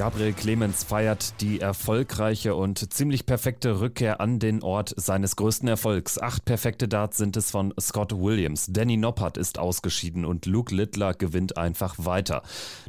Gabriel Clemens feiert die erfolgreiche und ziemlich perfekte Rückkehr an den Ort seines größten Erfolgs. Acht perfekte Darts sind es von Scott Williams. Danny Noppert ist ausgeschieden und Luke Littler gewinnt einfach weiter.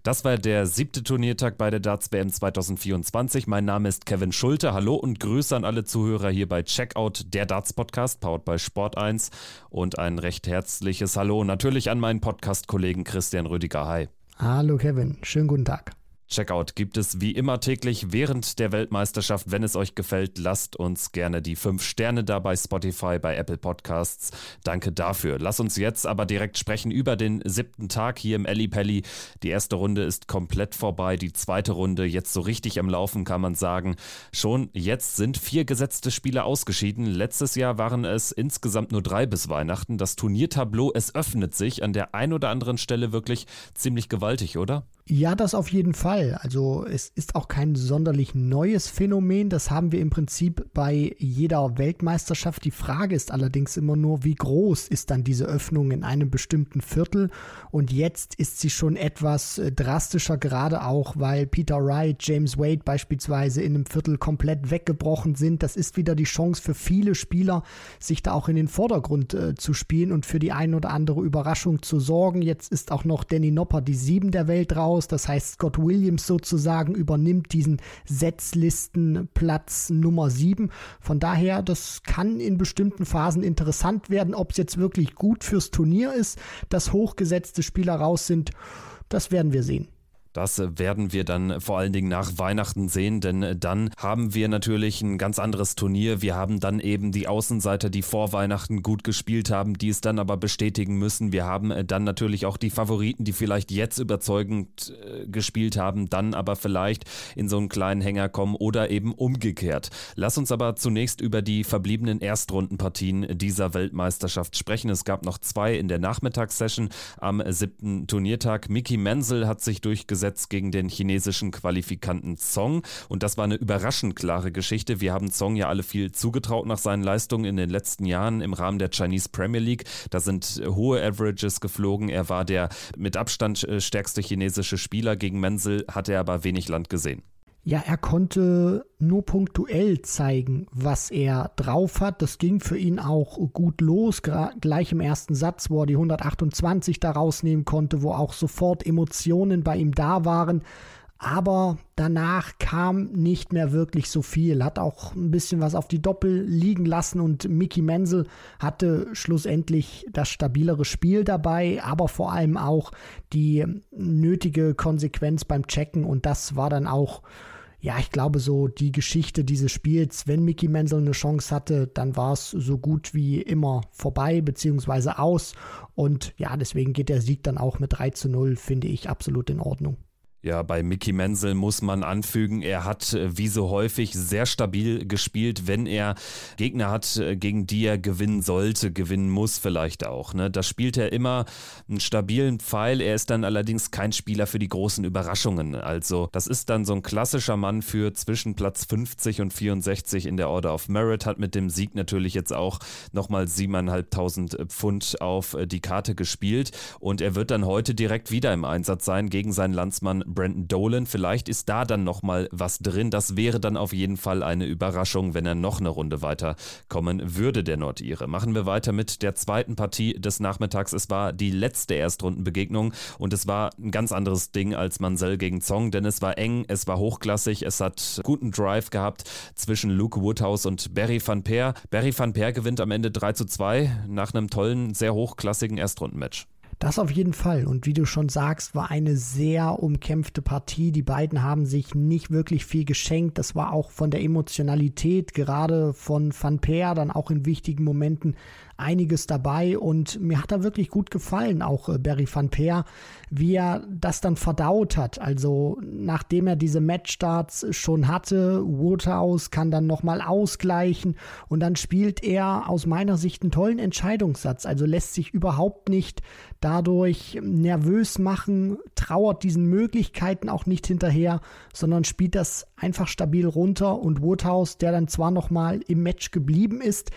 Das war der siebte Turniertag bei der Darts WM 2024. Mein Name ist Kevin Schulte. Hallo und Grüße an alle Zuhörer hier bei Checkout, der Darts Podcast, powered bei Sport 1 und ein recht herzliches Hallo natürlich an meinen Podcast-Kollegen Christian Rüdiger. Hi. Hallo Kevin, schönen guten Tag. Checkout gibt es wie immer täglich während der Weltmeisterschaft. Wenn es euch gefällt, lasst uns gerne die 5 Sterne da bei Spotify, bei Apple Podcasts. Danke dafür. Lass uns jetzt aber direkt sprechen über den siebten Tag hier im Elli Pelli. Die erste Runde ist komplett vorbei, die zweite Runde jetzt so richtig am Laufen, kann man sagen. Schon jetzt sind vier gesetzte Spieler ausgeschieden. Letztes Jahr waren es insgesamt nur drei bis Weihnachten. Das Turniertableau, es öffnet sich an der ein oder anderen Stelle wirklich ziemlich gewaltig, oder? Ja, das auf jeden Fall. Also es ist auch kein sonderlich neues Phänomen. Das haben wir im Prinzip bei jeder Weltmeisterschaft. Die Frage ist allerdings immer nur, wie groß ist dann diese Öffnung in einem bestimmten Viertel? Und jetzt ist sie schon etwas äh, drastischer, gerade auch, weil Peter Wright, James Wade beispielsweise in einem Viertel komplett weggebrochen sind. Das ist wieder die Chance für viele Spieler, sich da auch in den Vordergrund äh, zu spielen und für die ein oder andere Überraschung zu sorgen. Jetzt ist auch noch Danny Nopper die Sieben der Welt raus raus. Das heißt, Scott Williams sozusagen übernimmt diesen Setzlistenplatz Nummer 7. Von daher, das kann in bestimmten Phasen interessant werden. Ob es jetzt wirklich gut fürs Turnier ist, dass hochgesetzte Spieler raus sind, das werden wir sehen. Das werden wir dann vor allen Dingen nach Weihnachten sehen, denn dann haben wir natürlich ein ganz anderes Turnier. Wir haben dann eben die Außenseiter, die vor Weihnachten gut gespielt haben, die es dann aber bestätigen müssen. Wir haben dann natürlich auch die Favoriten, die vielleicht jetzt überzeugend äh, gespielt haben, dann aber vielleicht in so einen kleinen Hänger kommen oder eben umgekehrt. Lass uns aber zunächst über die verbliebenen Erstrundenpartien dieser Weltmeisterschaft sprechen. Es gab noch zwei in der Nachmittagssession am siebten Turniertag. Mickey Menzel hat sich durchgesetzt durchgesetzt gegen den chinesischen Qualifikanten Zong. Und das war eine überraschend klare Geschichte. Wir haben Zong ja alle viel zugetraut nach seinen Leistungen in den letzten Jahren im Rahmen der Chinese Premier League. Da sind hohe Averages geflogen. Er war der mit Abstand äh, stärkste chinesische Spieler. Gegen Menzel hat er aber wenig Land gesehen. Ja, er konnte nur punktuell zeigen, was er drauf hat. Das ging für ihn auch gut los, gleich im ersten Satz, wo er die 128 da rausnehmen konnte, wo auch sofort Emotionen bei ihm da waren aber danach kam nicht mehr wirklich so viel. Hat auch ein bisschen was auf die Doppel liegen lassen und Mickey Menzel hatte schlussendlich das stabilere Spiel dabei, aber vor allem auch die nötige Konsequenz beim Checken und das war dann auch ja, ich glaube, so die Geschichte dieses Spiels, wenn Mickey Menzel eine Chance hatte, dann war es so gut wie immer vorbei beziehungsweise aus. Und ja, deswegen geht der Sieg dann auch mit 3 zu 0, finde ich absolut in Ordnung. Ja, bei Mickey Menzel muss man anfügen, er hat äh, wie so häufig sehr stabil gespielt, wenn er Gegner hat, äh, gegen die er gewinnen sollte, gewinnen muss vielleicht auch. Ne? Da spielt er immer einen stabilen Pfeil. Er ist dann allerdings kein Spieler für die großen Überraschungen. Also das ist dann so ein klassischer Mann für zwischen Platz 50 und 64 in der Order of Merit, hat mit dem Sieg natürlich jetzt auch nochmal 7.500 Pfund auf äh, die Karte gespielt und er wird dann heute direkt wieder im Einsatz sein gegen seinen Landsmann Brandon Dolan. Vielleicht ist da dann nochmal was drin. Das wäre dann auf jeden Fall eine Überraschung, wenn er noch eine Runde weiterkommen würde, der Nordire. Machen wir weiter mit der zweiten Partie des Nachmittags. Es war die letzte Erstrundenbegegnung und es war ein ganz anderes Ding als Mansell gegen Zong, denn es war eng, es war hochklassig, es hat guten Drive gehabt zwischen Luke Woodhouse und Barry van Peer. Barry van Peer gewinnt am Ende 3 zu 2 nach einem tollen, sehr hochklassigen Erstrundenmatch. Das auf jeden Fall. Und wie du schon sagst, war eine sehr umkämpfte Partie. Die beiden haben sich nicht wirklich viel geschenkt. Das war auch von der Emotionalität, gerade von Van Peer, dann auch in wichtigen Momenten einiges dabei und mir hat er wirklich gut gefallen, auch äh, Barry van Peer, wie er das dann verdaut hat. Also nachdem er diese Matchstarts schon hatte, Woodhouse kann dann nochmal ausgleichen und dann spielt er aus meiner Sicht einen tollen Entscheidungssatz. Also lässt sich überhaupt nicht dadurch nervös machen, trauert diesen Möglichkeiten auch nicht hinterher, sondern spielt das einfach stabil runter und Woodhouse, der dann zwar nochmal im Match geblieben ist,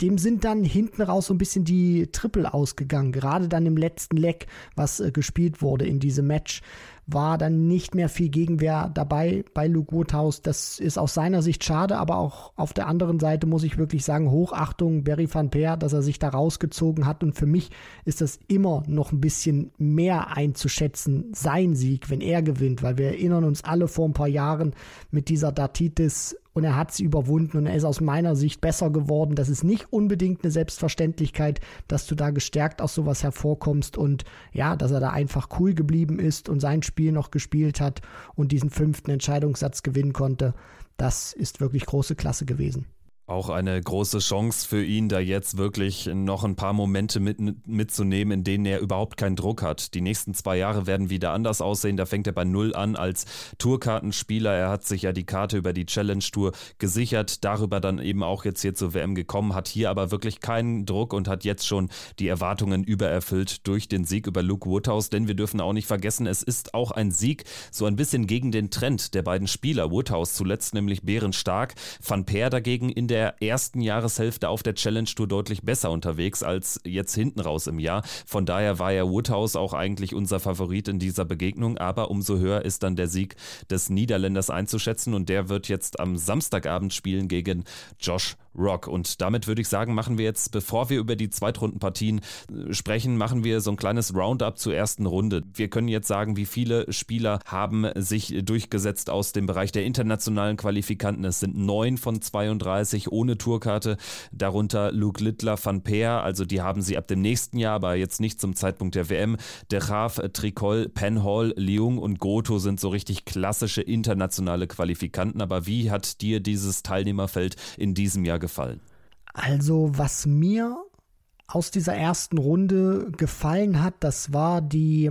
dem sind dann hinten raus so ein bisschen die Triple ausgegangen, gerade dann im letzten Leck, was äh, gespielt wurde in diesem Match war dann nicht mehr viel Gegenwehr dabei bei Luke Woodhouse. Das ist aus seiner Sicht schade, aber auch auf der anderen Seite muss ich wirklich sagen, Hochachtung Barry van Peer, dass er sich da rausgezogen hat. Und für mich ist das immer noch ein bisschen mehr einzuschätzen, sein Sieg, wenn er gewinnt, weil wir erinnern uns alle vor ein paar Jahren mit dieser Datitis und er hat sie überwunden und er ist aus meiner Sicht besser geworden. Das ist nicht unbedingt eine Selbstverständlichkeit, dass du da gestärkt aus sowas hervorkommst und ja, dass er da einfach cool geblieben ist und sein Spiel noch gespielt hat und diesen fünften Entscheidungssatz gewinnen konnte. Das ist wirklich große Klasse gewesen. Auch eine große Chance für ihn, da jetzt wirklich noch ein paar Momente mit, mitzunehmen, in denen er überhaupt keinen Druck hat. Die nächsten zwei Jahre werden wieder anders aussehen. Da fängt er bei Null an als Tourkartenspieler. Er hat sich ja die Karte über die Challenge Tour gesichert, darüber dann eben auch jetzt hier zur WM gekommen, hat hier aber wirklich keinen Druck und hat jetzt schon die Erwartungen übererfüllt durch den Sieg über Luke Woodhouse. Denn wir dürfen auch nicht vergessen, es ist auch ein Sieg so ein bisschen gegen den Trend der beiden Spieler. Woodhouse zuletzt nämlich bärenstark, Van Peer dagegen in der der ersten Jahreshälfte auf der Challenge Tour deutlich besser unterwegs als jetzt hinten raus im Jahr. Von daher war ja Woodhouse auch eigentlich unser Favorit in dieser Begegnung, aber umso höher ist dann der Sieg des Niederländers einzuschätzen und der wird jetzt am Samstagabend spielen gegen Josh Rock. Und damit würde ich sagen, machen wir jetzt, bevor wir über die Zweitrundenpartien äh, sprechen, machen wir so ein kleines Roundup zur ersten Runde. Wir können jetzt sagen, wie viele Spieler haben sich durchgesetzt aus dem Bereich der internationalen Qualifikanten. Es sind neun von 32 ohne Tourkarte, darunter Luke Littler van Peer, also die haben sie ab dem nächsten Jahr, aber jetzt nicht zum Zeitpunkt der WM. De Graaf, Tricol, Penhall, Leung und Goto sind so richtig klassische internationale Qualifikanten. Aber wie hat dir dieses Teilnehmerfeld in diesem Jahr gefallen? Also, was mir aus dieser ersten Runde gefallen hat, das war die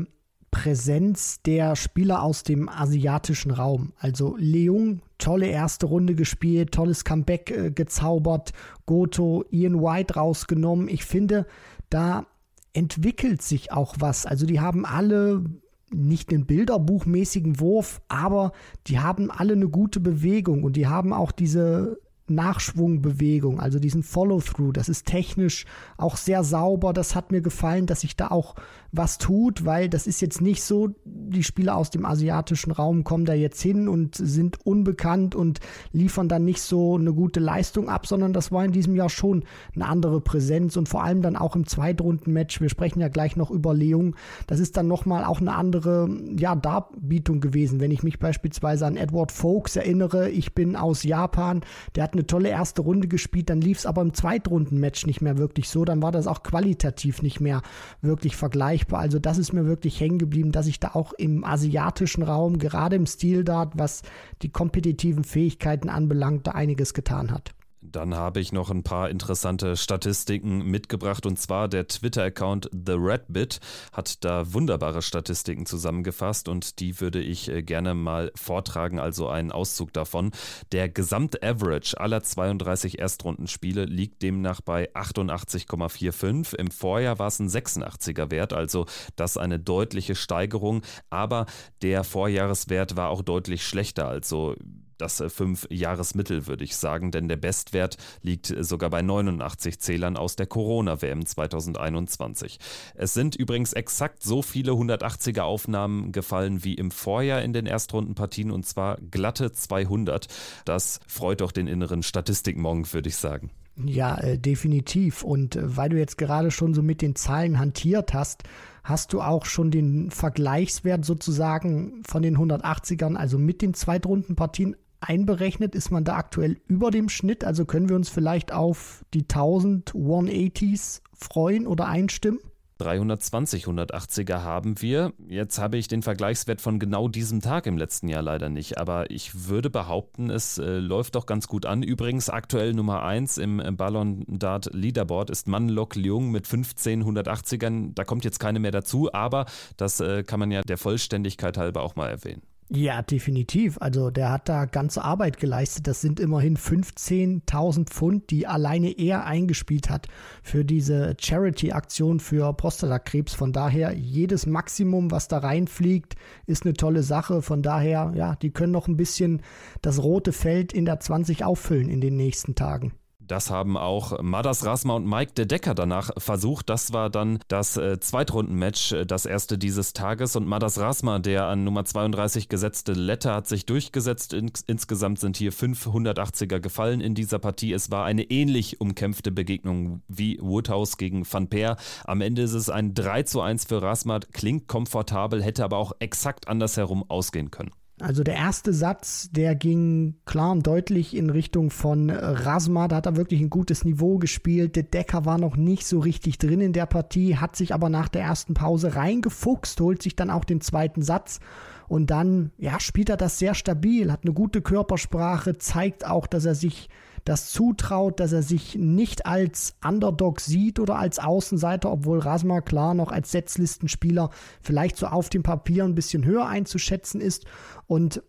Präsenz der Spieler aus dem asiatischen Raum. Also Leung, tolle erste Runde gespielt, tolles Comeback äh, gezaubert, Goto, Ian White rausgenommen. Ich finde, da entwickelt sich auch was. Also die haben alle nicht einen bilderbuchmäßigen Wurf, aber die haben alle eine gute Bewegung und die haben auch diese Nachschwungbewegung, also diesen Follow-through. Das ist technisch auch sehr sauber. Das hat mir gefallen, dass sich da auch was tut, weil das ist jetzt nicht so, die Spieler aus dem asiatischen Raum kommen da jetzt hin und sind unbekannt und liefern dann nicht so eine gute Leistung ab, sondern das war in diesem Jahr schon eine andere Präsenz und vor allem dann auch im Zweitrunden-Match. Wir sprechen ja gleich noch über Leung. Das ist dann nochmal auch eine andere, ja, Darbietung gewesen. Wenn ich mich beispielsweise an Edward Folks erinnere, ich bin aus Japan, der hat eine tolle erste Runde gespielt, dann lief es aber im Zweitrunden-Match nicht mehr wirklich so, dann war das auch qualitativ nicht mehr wirklich vergleichbar. Also das ist mir wirklich hängen geblieben, dass ich da auch im asiatischen Raum, gerade im Stil Dart, was die kompetitiven Fähigkeiten anbelangt, da einiges getan hat. Dann habe ich noch ein paar interessante Statistiken mitgebracht und zwar der Twitter-Account The Redbit hat da wunderbare Statistiken zusammengefasst und die würde ich äh, gerne mal vortragen, also einen Auszug davon. Der Gesamt-Average aller 32 Erstrundenspiele liegt demnach bei 88,45. Im Vorjahr war es ein 86er Wert, also das eine deutliche Steigerung, aber der Vorjahreswert war auch deutlich schlechter, also das äh, Fünf-Jahres-Mittel, würde ich sagen, denn der Bestwert liegt äh, sogar bei 89 Zählern aus der Corona-WM 2021. Es sind übrigens exakt so viele 180er Aufnahmen gefallen wie im Vorjahr in den Erstrundenpartien und zwar glatte 200. Das freut doch den inneren Statistikmonk, würde ich sagen. Ja, äh, definitiv. Und äh, weil du jetzt gerade schon so mit den Zahlen hantiert hast, hast du auch schon den Vergleichswert sozusagen von den 180ern, also mit den Zweitrundenpartien einberechnet, ist man da aktuell über dem Schnitt. Also können wir uns vielleicht auf die 1000 180s freuen oder einstimmen? 320 180er haben wir. Jetzt habe ich den Vergleichswert von genau diesem Tag im letzten Jahr leider nicht, aber ich würde behaupten, es äh, läuft doch ganz gut an. Übrigens aktuell Nummer 1 im Ballon Dart Leaderboard ist Manlok Leung mit 15 180ern. Da kommt jetzt keine mehr dazu, aber das äh, kann man ja der Vollständigkeit halber auch mal erwähnen. Ja, definitiv. Also der hat da ganze Arbeit geleistet. Das sind immerhin 15.000 Pfund, die alleine er eingespielt hat für diese Charity-Aktion für Prostatakrebs. Von daher, jedes Maximum, was da reinfliegt, ist eine tolle Sache. Von daher, ja, die können noch ein bisschen das rote Feld in der 20 auffüllen in den nächsten Tagen. Das haben auch Madas Rasma und Mike de Decker danach versucht. Das war dann das äh, Zweitrundenmatch, äh, das erste dieses Tages. Und Madas Rasma, der an Nummer 32 gesetzte Letter, hat sich durchgesetzt. In, insgesamt sind hier 580er gefallen in dieser Partie. Es war eine ähnlich umkämpfte Begegnung wie Woodhouse gegen Van Peer. Am Ende ist es ein 3 zu 1 für Rasma. Klingt komfortabel, hätte aber auch exakt andersherum ausgehen können. Also der erste Satz, der ging klar und deutlich in Richtung von Rasma. Da hat er wirklich ein gutes Niveau gespielt. Der Decker war noch nicht so richtig drin in der Partie, hat sich aber nach der ersten Pause reingefuchst, holt sich dann auch den zweiten Satz und dann ja, spielt er das sehr stabil, hat eine gute Körpersprache, zeigt auch, dass er sich das zutraut, dass er sich nicht als Underdog sieht oder als Außenseiter, obwohl Rasma klar noch als Setzlistenspieler vielleicht so auf dem Papier ein bisschen höher einzuschätzen ist. Und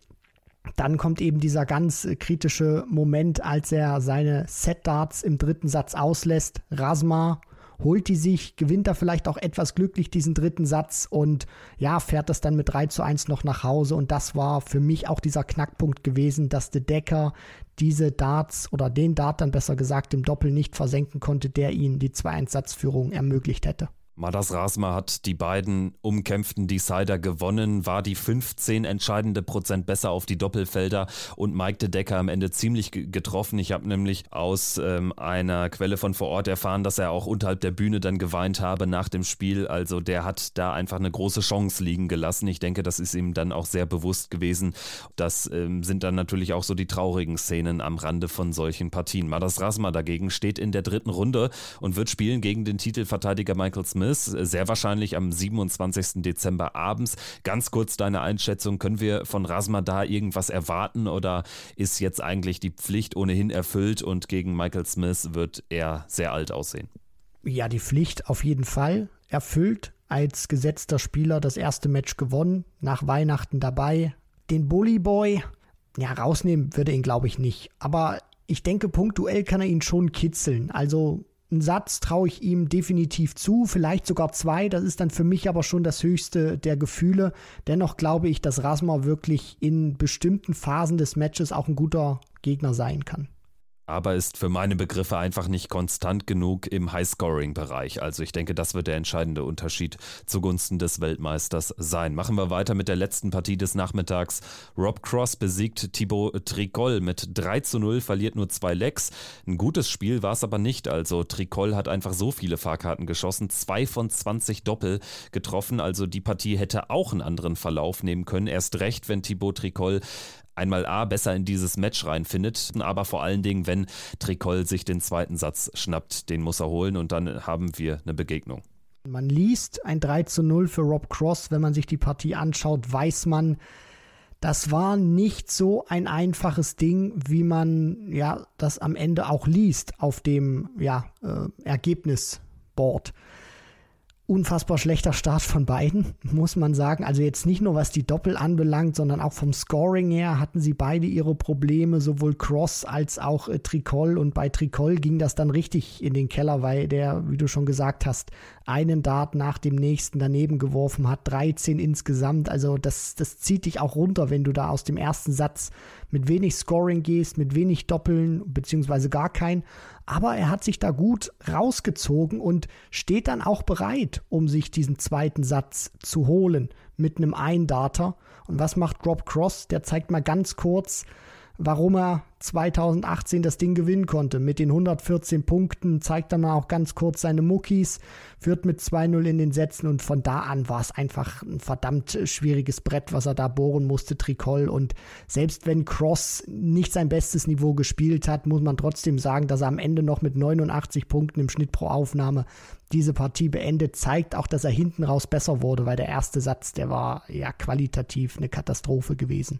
dann kommt eben dieser ganz kritische Moment, als er seine Set-Darts im dritten Satz auslässt. Rasma holt die sich, gewinnt da vielleicht auch etwas glücklich diesen dritten Satz und ja, fährt das dann mit 3 zu 1 noch nach Hause. Und das war für mich auch dieser Knackpunkt gewesen, dass De Decker diese Darts oder den Dart dann besser gesagt im Doppel nicht versenken konnte, der ihn die 2-1-Satzführung ermöglicht hätte. Madas Rasma hat die beiden umkämpften Decider gewonnen, war die 15 entscheidende Prozent besser auf die Doppelfelder und Mike de Decker am Ende ziemlich getroffen. Ich habe nämlich aus ähm, einer Quelle von vor Ort erfahren, dass er auch unterhalb der Bühne dann geweint habe nach dem Spiel. Also der hat da einfach eine große Chance liegen gelassen. Ich denke, das ist ihm dann auch sehr bewusst gewesen. Das ähm, sind dann natürlich auch so die traurigen Szenen am Rande von solchen Partien. Madas Rasma dagegen steht in der dritten Runde und wird spielen gegen den Titelverteidiger Michael Smith Smith, sehr wahrscheinlich am 27. Dezember abends. Ganz kurz deine Einschätzung, können wir von Rasma da irgendwas erwarten oder ist jetzt eigentlich die Pflicht ohnehin erfüllt und gegen Michael Smith wird er sehr alt aussehen? Ja, die Pflicht auf jeden Fall erfüllt. Als gesetzter Spieler das erste Match gewonnen, nach Weihnachten dabei. Den Bully Boy, ja, rausnehmen würde ihn, glaube ich, nicht. Aber ich denke, punktuell kann er ihn schon kitzeln. Also einen Satz traue ich ihm definitiv zu, vielleicht sogar zwei. Das ist dann für mich aber schon das höchste der Gefühle. Dennoch glaube ich, dass Rasma wirklich in bestimmten Phasen des Matches auch ein guter Gegner sein kann aber ist für meine Begriffe einfach nicht konstant genug im High-Scoring-Bereich. Also ich denke, das wird der entscheidende Unterschied zugunsten des Weltmeisters sein. Machen wir weiter mit der letzten Partie des Nachmittags. Rob Cross besiegt Thibaut Tricol mit 3 zu 0, verliert nur zwei Lecks. Ein gutes Spiel war es aber nicht. Also Tricol hat einfach so viele Fahrkarten geschossen, zwei von 20 Doppel getroffen. Also die Partie hätte auch einen anderen Verlauf nehmen können. Erst recht, wenn Thibaut Tricol einmal A besser in dieses Match reinfindet, aber vor allen Dingen, wenn Tricol sich den zweiten Satz schnappt, den muss er holen und dann haben wir eine Begegnung. Man liest ein 3 zu 0 für Rob Cross, wenn man sich die Partie anschaut, weiß man, das war nicht so ein einfaches Ding, wie man ja das am Ende auch liest auf dem ja, äh, Ergebnisboard unfassbar schlechter Start von beiden, muss man sagen. Also jetzt nicht nur was die Doppel anbelangt, sondern auch vom Scoring her hatten sie beide ihre Probleme, sowohl Cross als auch äh, Tricol. Und bei Tricol ging das dann richtig in den Keller, weil der, wie du schon gesagt hast, einen Dart nach dem nächsten daneben geworfen hat, 13 insgesamt. Also das, das zieht dich auch runter, wenn du da aus dem ersten Satz mit wenig Scoring gehst, mit wenig Doppeln, beziehungsweise gar kein. Aber er hat sich da gut rausgezogen und steht dann auch bereit, um sich diesen zweiten Satz zu holen mit einem Eindarter. Und was macht Rob Cross? Der zeigt mal ganz kurz, warum er 2018 das Ding gewinnen konnte. Mit den 114 Punkten zeigt er mal auch ganz kurz seine Muckis, führt mit 2-0 in den Sätzen und von da an war es einfach ein verdammt schwieriges Brett, was er da bohren musste, Tricol. Und selbst wenn Cross nicht sein bestes Niveau gespielt hat, muss man trotzdem sagen, dass er am Ende noch mit 89 Punkten im Schnitt pro Aufnahme diese Partie beendet, zeigt auch, dass er hinten raus besser wurde, weil der erste Satz, der war ja qualitativ eine Katastrophe gewesen.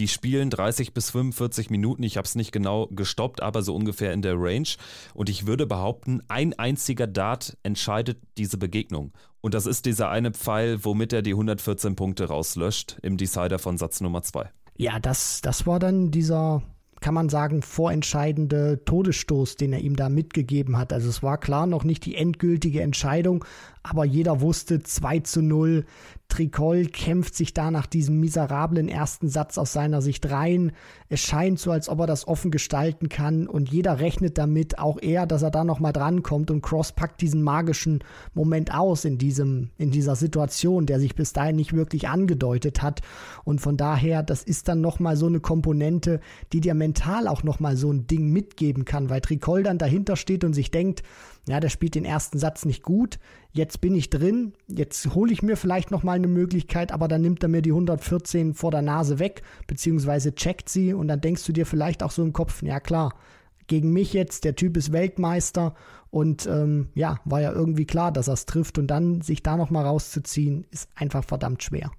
Die spielen 30 bis 45 Minuten. Ich habe es nicht genau gestoppt, aber so ungefähr in der Range. Und ich würde behaupten, ein einziger Dart entscheidet diese Begegnung. Und das ist dieser eine Pfeil, womit er die 114 Punkte rauslöscht im Decider von Satz Nummer 2. Ja, das, das war dann dieser kann man sagen, vorentscheidende Todesstoß, den er ihm da mitgegeben hat. Also es war klar noch nicht die endgültige Entscheidung, aber jeder wusste 2 zu 0, Tricol kämpft sich da nach diesem miserablen ersten Satz aus seiner Sicht rein. Es scheint so, als ob er das offen gestalten kann und jeder rechnet damit, auch er, dass er da nochmal drankommt und Cross packt diesen magischen Moment aus in diesem, in dieser Situation, der sich bis dahin nicht wirklich angedeutet hat. Und von daher, das ist dann nochmal so eine Komponente, die dir mental auch nochmal so ein Ding mitgeben kann, weil Tricol dann dahinter steht und sich denkt, ja, der spielt den ersten Satz nicht gut. Jetzt bin ich drin. Jetzt hole ich mir vielleicht noch mal eine Möglichkeit, aber dann nimmt er mir die 114 vor der Nase weg, beziehungsweise checkt sie und dann denkst du dir vielleicht auch so im Kopf, ja klar, gegen mich jetzt, der Typ ist Weltmeister und ähm, ja, war ja irgendwie klar, dass er es trifft und dann sich da noch mal rauszuziehen, ist einfach verdammt schwer.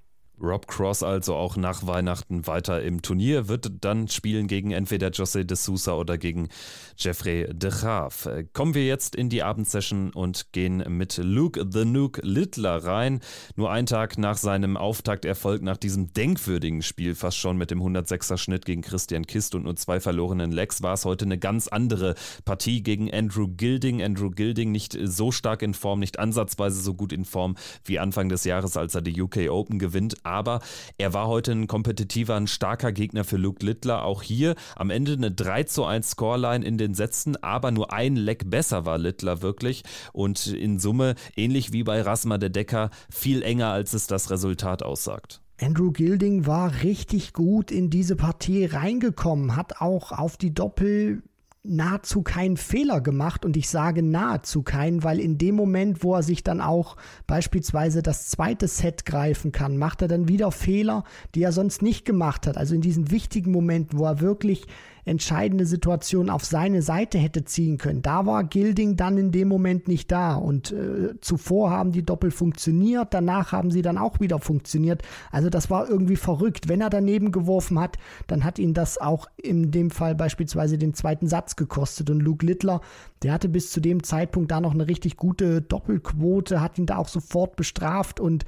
Rob Cross also auch nach Weihnachten weiter im Turnier, wird dann spielen gegen entweder José de Sousa oder gegen Jeffrey de Graaf. Kommen wir jetzt in die Abendsession und gehen mit Luke the Nuke Littler rein. Nur ein Tag nach seinem Auftakterfolg, nach diesem denkwürdigen Spiel, fast schon mit dem 106er Schnitt gegen Christian Kist und nur zwei verlorenen Legs, war es heute eine ganz andere Partie gegen Andrew Gilding. Andrew Gilding nicht so stark in Form, nicht ansatzweise so gut in Form wie Anfang des Jahres, als er die UK Open gewinnt aber er war heute ein kompetitiver, ein starker Gegner für Luke Littler. Auch hier am Ende eine 3 zu 1 Scoreline in den Sätzen, aber nur ein Leck besser war Littler wirklich und in Summe, ähnlich wie bei Rasma de Decker, viel enger, als es das Resultat aussagt. Andrew Gilding war richtig gut in diese Partie reingekommen, hat auch auf die Doppel nahezu keinen Fehler gemacht und ich sage nahezu keinen, weil in dem Moment, wo er sich dann auch beispielsweise das zweite Set greifen kann, macht er dann wieder Fehler, die er sonst nicht gemacht hat. Also in diesen wichtigen Momenten, wo er wirklich entscheidende Situation auf seine Seite hätte ziehen können. Da war Gilding dann in dem Moment nicht da und äh, zuvor haben die Doppel funktioniert, danach haben sie dann auch wieder funktioniert. Also das war irgendwie verrückt. Wenn er daneben geworfen hat, dann hat ihn das auch in dem Fall beispielsweise den zweiten Satz gekostet und Luke Littler, der hatte bis zu dem Zeitpunkt da noch eine richtig gute Doppelquote, hat ihn da auch sofort bestraft und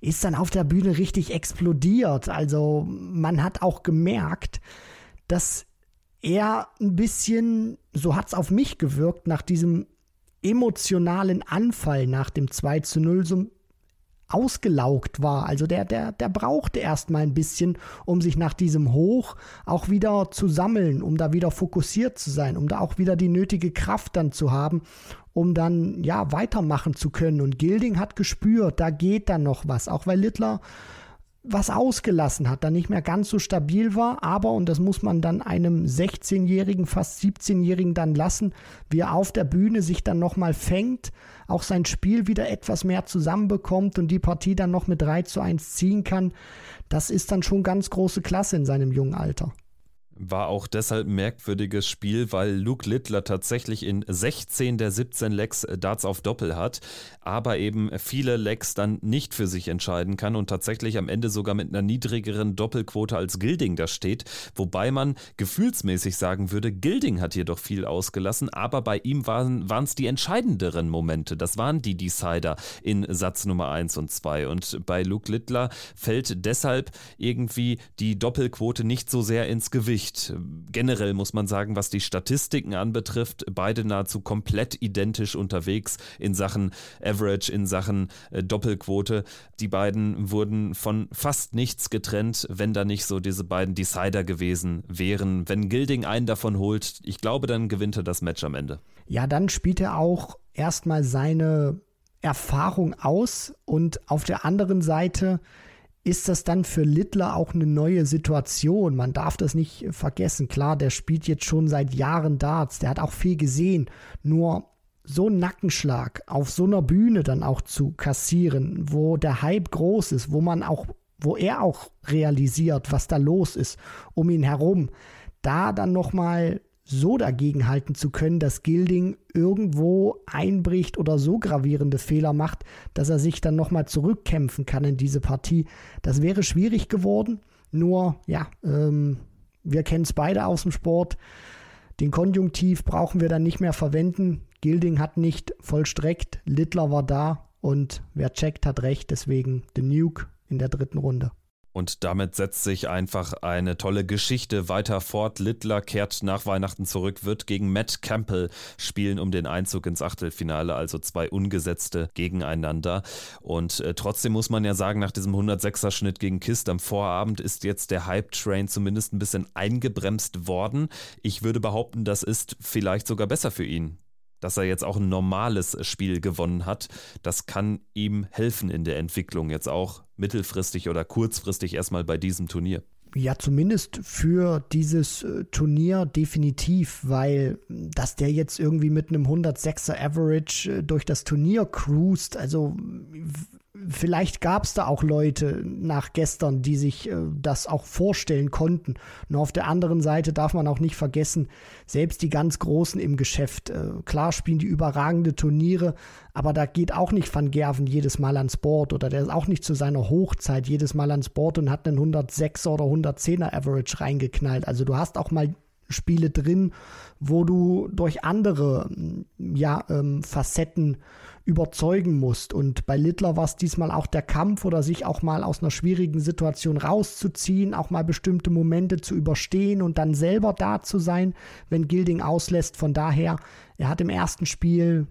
ist dann auf der Bühne richtig explodiert. Also man hat auch gemerkt, dass er ein bisschen, so hat es auf mich gewirkt, nach diesem emotionalen Anfall nach dem 2 zu 0 so ausgelaugt war. Also der, der, der brauchte erstmal ein bisschen, um sich nach diesem Hoch auch wieder zu sammeln, um da wieder fokussiert zu sein, um da auch wieder die nötige Kraft dann zu haben, um dann ja weitermachen zu können. Und Gilding hat gespürt, da geht dann noch was, auch weil Littler was ausgelassen hat, dann nicht mehr ganz so stabil war, aber, und das muss man dann einem 16-Jährigen, fast 17-Jährigen dann lassen, wie er auf der Bühne sich dann nochmal fängt, auch sein Spiel wieder etwas mehr zusammenbekommt und die Partie dann noch mit 3 zu 1 ziehen kann, das ist dann schon ganz große Klasse in seinem jungen Alter. War auch deshalb ein merkwürdiges Spiel, weil Luke Littler tatsächlich in 16 der 17 Lecks Darts auf Doppel hat, aber eben viele Lecks dann nicht für sich entscheiden kann und tatsächlich am Ende sogar mit einer niedrigeren Doppelquote als Gilding da steht, wobei man gefühlsmäßig sagen würde, Gilding hat hier doch viel ausgelassen, aber bei ihm waren es die entscheidenderen Momente. Das waren die Decider in Satz Nummer 1 und 2 und bei Luke Littler fällt deshalb irgendwie die Doppelquote nicht so sehr ins Gewicht nicht. Generell muss man sagen, was die Statistiken anbetrifft, beide nahezu komplett identisch unterwegs in Sachen Average, in Sachen äh, Doppelquote. Die beiden wurden von fast nichts getrennt, wenn da nicht so diese beiden Decider gewesen wären. Wenn Gilding einen davon holt, ich glaube, dann gewinnt er das Match am Ende. Ja, dann spielt er auch erstmal seine Erfahrung aus und auf der anderen Seite ist das dann für Littler auch eine neue Situation. Man darf das nicht vergessen. Klar, der spielt jetzt schon seit Jahren Darts, der hat auch viel gesehen. Nur so einen Nackenschlag auf so einer Bühne dann auch zu kassieren, wo der Hype groß ist, wo man auch, wo er auch realisiert, was da los ist um ihn herum, da dann nochmal so dagegenhalten zu können, dass Gilding irgendwo einbricht oder so gravierende Fehler macht, dass er sich dann nochmal zurückkämpfen kann in diese Partie. Das wäre schwierig geworden. Nur, ja, ähm, wir kennen es beide aus dem Sport. Den Konjunktiv brauchen wir dann nicht mehr verwenden. Gilding hat nicht vollstreckt, Littler war da und wer checkt, hat recht. Deswegen The Nuke in der dritten Runde. Und damit setzt sich einfach eine tolle Geschichte weiter fort. Littler kehrt nach Weihnachten zurück, wird gegen Matt Campbell spielen um den Einzug ins Achtelfinale, also zwei Ungesetzte gegeneinander. Und äh, trotzdem muss man ja sagen, nach diesem 106er Schnitt gegen Kist am Vorabend ist jetzt der Hype-Train zumindest ein bisschen eingebremst worden. Ich würde behaupten, das ist vielleicht sogar besser für ihn dass er jetzt auch ein normales Spiel gewonnen hat. Das kann ihm helfen in der Entwicklung, jetzt auch mittelfristig oder kurzfristig erstmal bei diesem Turnier. Ja, zumindest für dieses äh, Turnier definitiv, weil dass der jetzt irgendwie mit einem 106er Average äh, durch das Turnier cruist, also vielleicht gab es da auch Leute nach gestern, die sich äh, das auch vorstellen konnten. Nur auf der anderen Seite darf man auch nicht vergessen, selbst die ganz Großen im Geschäft, äh, klar spielen die überragende Turniere, aber da geht auch nicht Van Gerven jedes Mal ans Board oder der ist auch nicht zu seiner Hochzeit jedes Mal ans Board und hat einen 106er oder 110er Average reingeknallt. Also du hast auch mal Spiele drin, wo du durch andere ja, ähm, Facetten überzeugen musst. Und bei Littler war es diesmal auch der Kampf oder sich auch mal aus einer schwierigen Situation rauszuziehen, auch mal bestimmte Momente zu überstehen und dann selber da zu sein, wenn Gilding auslässt. Von daher, er hat im ersten Spiel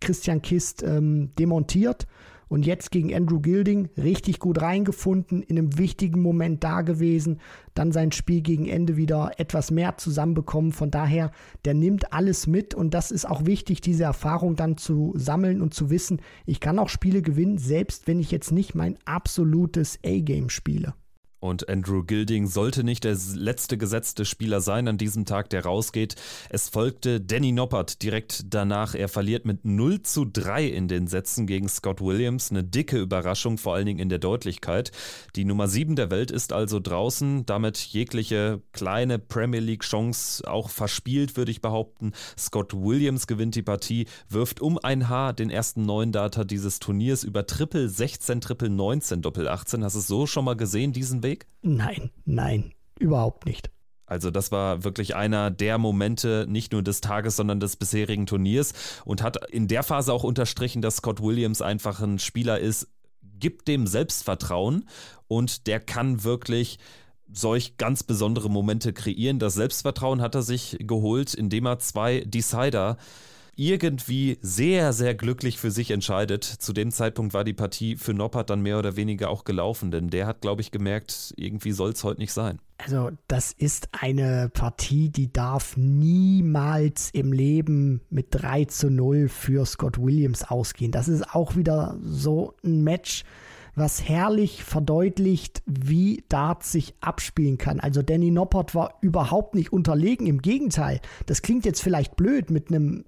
Christian Kist ähm, demontiert und jetzt gegen Andrew Gilding richtig gut reingefunden, in einem wichtigen Moment da gewesen, dann sein Spiel gegen Ende wieder etwas mehr zusammenbekommen. Von daher, der nimmt alles mit und das ist auch wichtig, diese Erfahrung dann zu sammeln und zu wissen, ich kann auch Spiele gewinnen, selbst wenn ich jetzt nicht mein absolutes A-Game spiele. Und Andrew Gilding sollte nicht der letzte gesetzte Spieler sein an diesem Tag, der rausgeht. Es folgte Danny Noppert direkt danach. Er verliert mit 0 zu 3 in den Sätzen gegen Scott Williams. Eine dicke Überraschung, vor allen Dingen in der Deutlichkeit. Die Nummer 7 der Welt ist also draußen. Damit jegliche kleine Premier League Chance auch verspielt, würde ich behaupten. Scott Williams gewinnt die Partie, wirft um ein Haar den ersten neuen Data dieses Turniers über Triple 16, Triple 19, Doppel 18. Hast du es so schon mal gesehen, diesen Weg? Weg? Nein, nein, überhaupt nicht. Also das war wirklich einer der Momente, nicht nur des Tages, sondern des bisherigen Turniers und hat in der Phase auch unterstrichen, dass Scott Williams einfach ein Spieler ist, gibt dem Selbstvertrauen und der kann wirklich solch ganz besondere Momente kreieren. Das Selbstvertrauen hat er sich geholt, indem er zwei Decider irgendwie sehr, sehr glücklich für sich entscheidet. Zu dem Zeitpunkt war die Partie für Noppert dann mehr oder weniger auch gelaufen, denn der hat, glaube ich, gemerkt, irgendwie soll es heute nicht sein. Also, das ist eine Partie, die darf niemals im Leben mit 3 zu 0 für Scott Williams ausgehen. Das ist auch wieder so ein Match, was herrlich verdeutlicht, wie Darts sich abspielen kann. Also Danny Noppert war überhaupt nicht unterlegen, im Gegenteil. Das klingt jetzt vielleicht blöd mit einem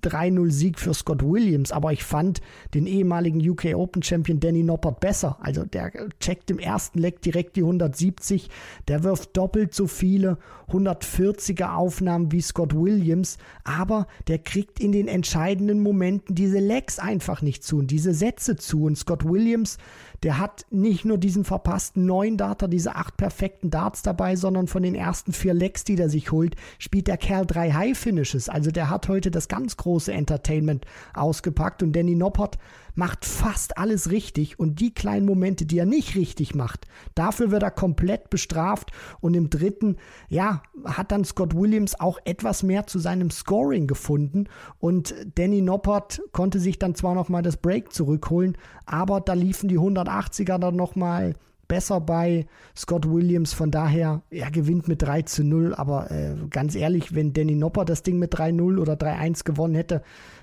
3-0-Sieg für Scott Williams, aber ich fand den ehemaligen UK Open Champion Danny Noppert besser. Also der checkt im ersten Leck direkt die 170, der wirft doppelt so viele 140er Aufnahmen wie Scott Williams, aber der kriegt in den entscheidenden Momenten diese Lecks einfach nicht zu und diese Sätze zu und Scott Williams der hat nicht nur diesen verpassten neuen Data, diese acht perfekten Darts dabei, sondern von den ersten vier Lecks, die er sich holt, spielt der Kerl drei High Finishes. Also der hat heute das ganz große Entertainment ausgepackt und Danny Noppert macht fast alles richtig und die kleinen Momente, die er nicht richtig macht, dafür wird er komplett bestraft und im dritten, ja, hat dann Scott Williams auch etwas mehr zu seinem Scoring gefunden und Danny Noppert konnte sich dann zwar nochmal das Break zurückholen, aber da liefen die 180er dann nochmal besser bei Scott Williams. Von daher, er gewinnt mit 3 zu 0. Aber äh, ganz ehrlich, wenn Danny Nopper das Ding mit 3-0 oder 3-1 gewonnen hätte,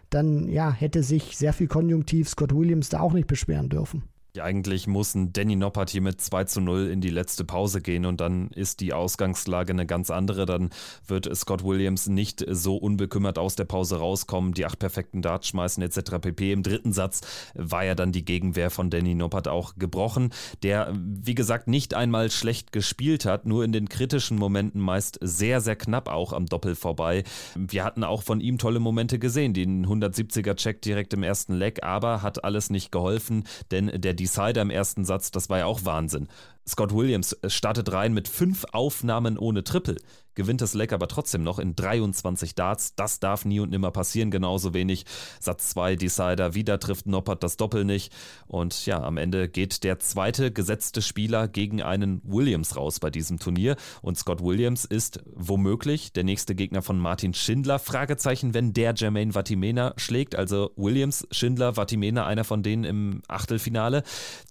dann ja, hätte sich sehr viel Konjunktiv Scott Williams da auch nicht beschweren dürfen. Eigentlich muss ein Danny Noppert hier mit 2 zu 0 in die letzte Pause gehen und dann ist die Ausgangslage eine ganz andere. Dann wird Scott Williams nicht so unbekümmert aus der Pause rauskommen, die acht perfekten Darts schmeißen etc. pp. Im dritten Satz war ja dann die Gegenwehr von Danny Noppert auch gebrochen, der wie gesagt nicht einmal schlecht gespielt hat, nur in den kritischen Momenten meist sehr, sehr knapp auch am Doppel vorbei. Wir hatten auch von ihm tolle Momente gesehen, den 170er-Check direkt im ersten Leg, aber hat alles nicht geholfen, denn der Decider im ersten Satz, das war ja auch Wahnsinn. Scott Williams startet rein mit fünf Aufnahmen ohne Triple gewinnt das Leck aber trotzdem noch in 23 Darts. Das darf nie und nimmer passieren, genauso wenig. Satz 2 Decider, wieder trifft Noppert das Doppel nicht. Und ja, am Ende geht der zweite gesetzte Spieler gegen einen Williams raus bei diesem Turnier. Und Scott Williams ist womöglich der nächste Gegner von Martin Schindler. Fragezeichen, wenn der Jermaine Vatimena schlägt. Also Williams, Schindler, Vatimena, einer von denen im Achtelfinale.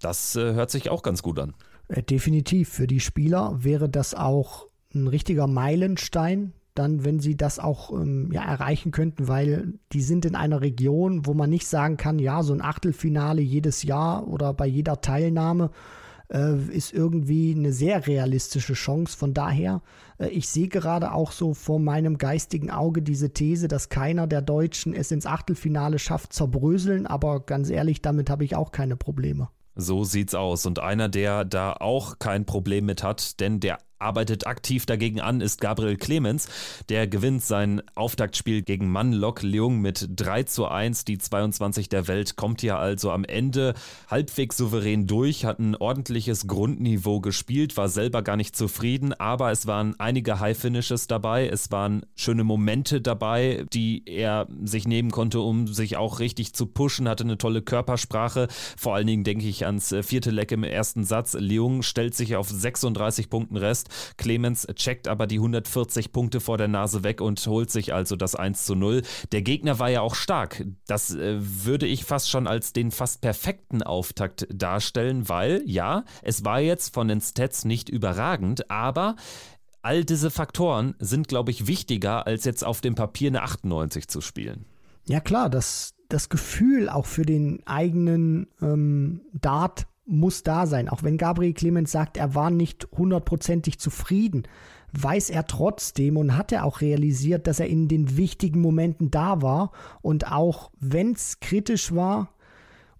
Das äh, hört sich auch ganz gut an. Äh, definitiv. Für die Spieler wäre das auch ein richtiger Meilenstein, dann, wenn sie das auch ähm, ja, erreichen könnten, weil die sind in einer Region, wo man nicht sagen kann, ja, so ein Achtelfinale jedes Jahr oder bei jeder Teilnahme äh, ist irgendwie eine sehr realistische Chance. Von daher, äh, ich sehe gerade auch so vor meinem geistigen Auge diese These, dass keiner der Deutschen es ins Achtelfinale schafft, zerbröseln, aber ganz ehrlich, damit habe ich auch keine Probleme. So sieht's aus. Und einer, der da auch kein Problem mit hat, denn der arbeitet aktiv dagegen an, ist Gabriel Clemens. Der gewinnt sein Auftaktspiel gegen Manlok Leung mit 3 zu 1. Die 22 der Welt kommt hier also am Ende halbwegs souverän durch, hat ein ordentliches Grundniveau gespielt, war selber gar nicht zufrieden, aber es waren einige High Finishes dabei, es waren schöne Momente dabei, die er sich nehmen konnte, um sich auch richtig zu pushen, hatte eine tolle Körpersprache. Vor allen Dingen denke ich ans vierte Leck im ersten Satz. Leung stellt sich auf 36 Punkten Rest. Clemens checkt aber die 140 Punkte vor der Nase weg und holt sich also das 1 zu 0. Der Gegner war ja auch stark. Das äh, würde ich fast schon als den fast perfekten Auftakt darstellen, weil ja, es war jetzt von den Stats nicht überragend, aber all diese Faktoren sind, glaube ich, wichtiger, als jetzt auf dem Papier eine 98 zu spielen. Ja klar, das, das Gefühl auch für den eigenen ähm, Dart muss da sein. Auch wenn Gabriel Clemens sagt, er war nicht hundertprozentig zufrieden, weiß er trotzdem und hat er auch realisiert, dass er in den wichtigen Momenten da war und auch wenn es kritisch war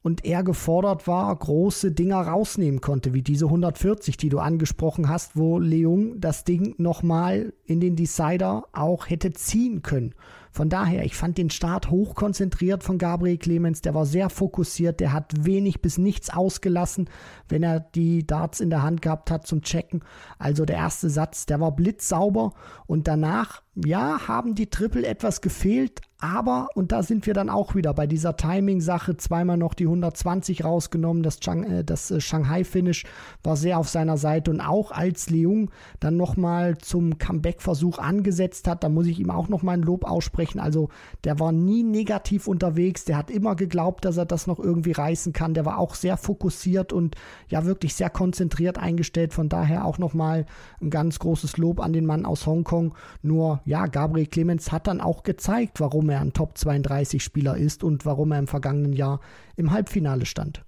und er gefordert war, große Dinger rausnehmen konnte, wie diese 140, die du angesprochen hast, wo Leung das Ding nochmal in den Decider auch hätte ziehen können. Von daher, ich fand den Start hochkonzentriert von Gabriel Clemens. Der war sehr fokussiert. Der hat wenig bis nichts ausgelassen, wenn er die Darts in der Hand gehabt hat zum Checken. Also der erste Satz, der war blitzsauber. Und danach, ja, haben die Triple etwas gefehlt. Aber, und da sind wir dann auch wieder bei dieser Timing-Sache, zweimal noch die 120 rausgenommen. Das, äh, das äh, Shanghai-Finish war sehr auf seiner Seite. Und auch als Leung dann nochmal zum Comeback-Versuch angesetzt hat, da muss ich ihm auch nochmal ein Lob aussprechen sprechen. Also der war nie negativ unterwegs, der hat immer geglaubt, dass er das noch irgendwie reißen kann. Der war auch sehr fokussiert und ja wirklich sehr konzentriert eingestellt. Von daher auch nochmal ein ganz großes Lob an den Mann aus Hongkong. Nur ja, Gabriel Clemens hat dann auch gezeigt, warum er ein Top 32 Spieler ist und warum er im vergangenen Jahr im Halbfinale stand.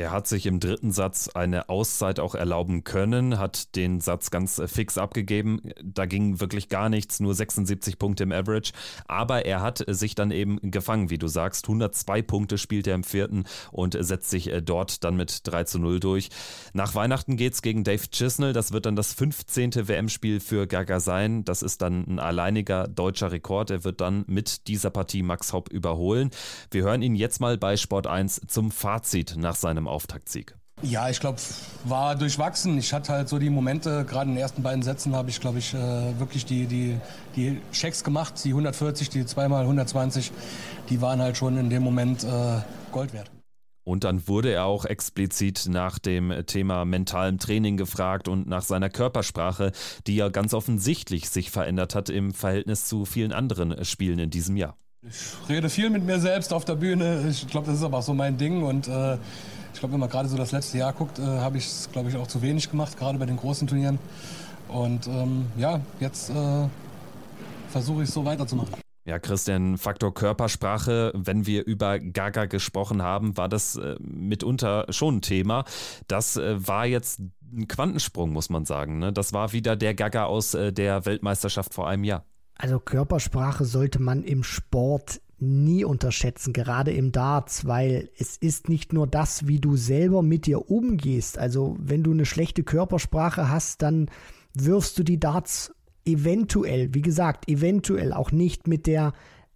Er hat sich im dritten Satz eine Auszeit auch erlauben können, hat den Satz ganz äh, fix abgegeben. Da ging wirklich gar nichts, nur 76 Punkte im Average. Aber er hat sich dann eben gefangen, wie du sagst. 102 Punkte spielt er im vierten und setzt sich äh, dort dann mit 3 zu 0 durch. Nach Weihnachten geht es gegen Dave Chisnell. Das wird dann das 15. WM-Spiel für Gaga sein. Das ist dann ein alleiniger deutscher Rekord. Er wird dann mit dieser Partie Max Hopp überholen. Wir hören ihn jetzt mal bei Sport 1 zum Fazit nach seinem Auftaktsieg? Ja, ich glaube, war durchwachsen. Ich hatte halt so die Momente, gerade in den ersten beiden Sätzen habe ich, glaube ich, äh, wirklich die, die, die Checks gemacht. Die 140, die zweimal 120, die waren halt schon in dem Moment äh, Gold wert. Und dann wurde er auch explizit nach dem Thema mentalem Training gefragt und nach seiner Körpersprache, die ja ganz offensichtlich sich verändert hat im Verhältnis zu vielen anderen Spielen in diesem Jahr. Ich rede viel mit mir selbst auf der Bühne. Ich glaube, das ist aber auch so mein Ding und äh, ich glaube, wenn man gerade so das letzte Jahr guckt, äh, habe ich es, glaube ich, auch zu wenig gemacht, gerade bei den großen Turnieren. Und ähm, ja, jetzt äh, versuche ich es so weiterzumachen. Ja, Christian, Faktor Körpersprache, wenn wir über Gaga gesprochen haben, war das äh, mitunter schon ein Thema. Das äh, war jetzt ein Quantensprung, muss man sagen. Ne? Das war wieder der Gaga aus äh, der Weltmeisterschaft vor einem Jahr. Also Körpersprache sollte man im Sport nie unterschätzen, gerade im Darts, weil es ist nicht nur das, wie du selber mit dir umgehst. Also wenn du eine schlechte Körpersprache hast, dann wirfst du die Darts eventuell, wie gesagt, eventuell auch nicht mit der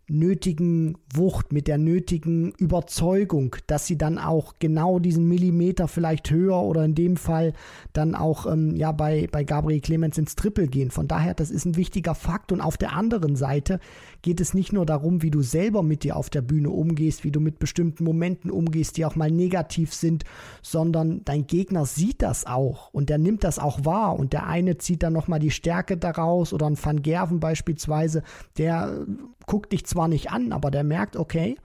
nötigen Wucht, mit der nötigen Überzeugung, dass sie dann auch genau diesen Millimeter vielleicht höher oder in dem Fall dann auch ähm, ja bei, bei Gabriel Clemens ins Triple gehen. Von daher, das ist ein wichtiger Fakt. Und auf der anderen Seite geht es nicht nur darum, wie du selber mit dir auf der Bühne umgehst, wie du mit bestimmten Momenten umgehst, die auch mal negativ sind, sondern dein Gegner sieht das auch und der nimmt das auch wahr und der eine zieht dann nochmal die Stärke daraus oder ein Van Gerven beispielsweise, der guckt dich zwar nicht an, aber der merkt, okay,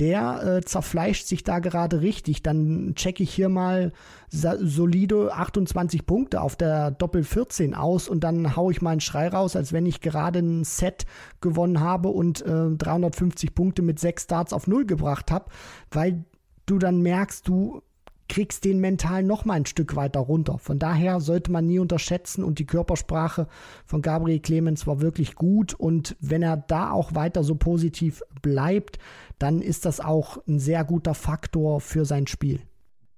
der äh, zerfleischt sich da gerade richtig. Dann checke ich hier mal solide 28 Punkte auf der Doppel 14 aus und dann haue ich meinen Schrei raus, als wenn ich gerade ein Set gewonnen habe und äh, 350 Punkte mit sechs Starts auf Null gebracht habe, weil du dann merkst, du kriegst den mental noch mal ein Stück weiter runter. Von daher sollte man nie unterschätzen und die Körpersprache von Gabriel Clemens war wirklich gut und wenn er da auch weiter so positiv bleibt, dann ist das auch ein sehr guter Faktor für sein Spiel.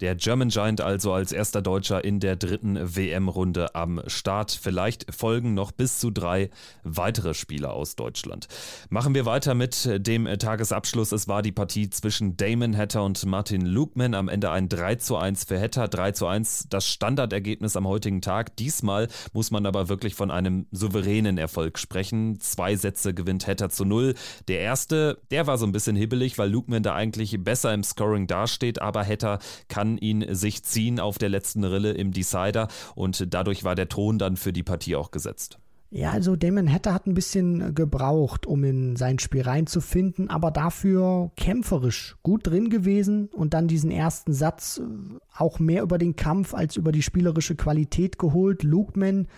Der German Giant also als erster Deutscher in der dritten WM-Runde am Start. Vielleicht folgen noch bis zu drei weitere Spieler aus Deutschland. Machen wir weiter mit dem Tagesabschluss. Es war die Partie zwischen Damon Hatter und Martin Lukman. Am Ende ein 3 zu 1 für Hatter, 3 zu 1 das Standardergebnis am heutigen Tag. Diesmal muss man aber wirklich von einem souveränen Erfolg sprechen. Zwei Sätze gewinnt Hatter zu null. Der erste, der war so ein bisschen hibbelig, weil Lukman da eigentlich besser im Scoring dasteht, aber Hatter kann ihn sich ziehen auf der letzten Rille im Decider und dadurch war der Ton dann für die Partie auch gesetzt. Ja, also Damon Hatter hat ein bisschen gebraucht, um in sein Spiel reinzufinden, aber dafür kämpferisch gut drin gewesen und dann diesen ersten Satz äh, auch mehr über den Kampf als über die spielerische Qualität geholt. Lukeman,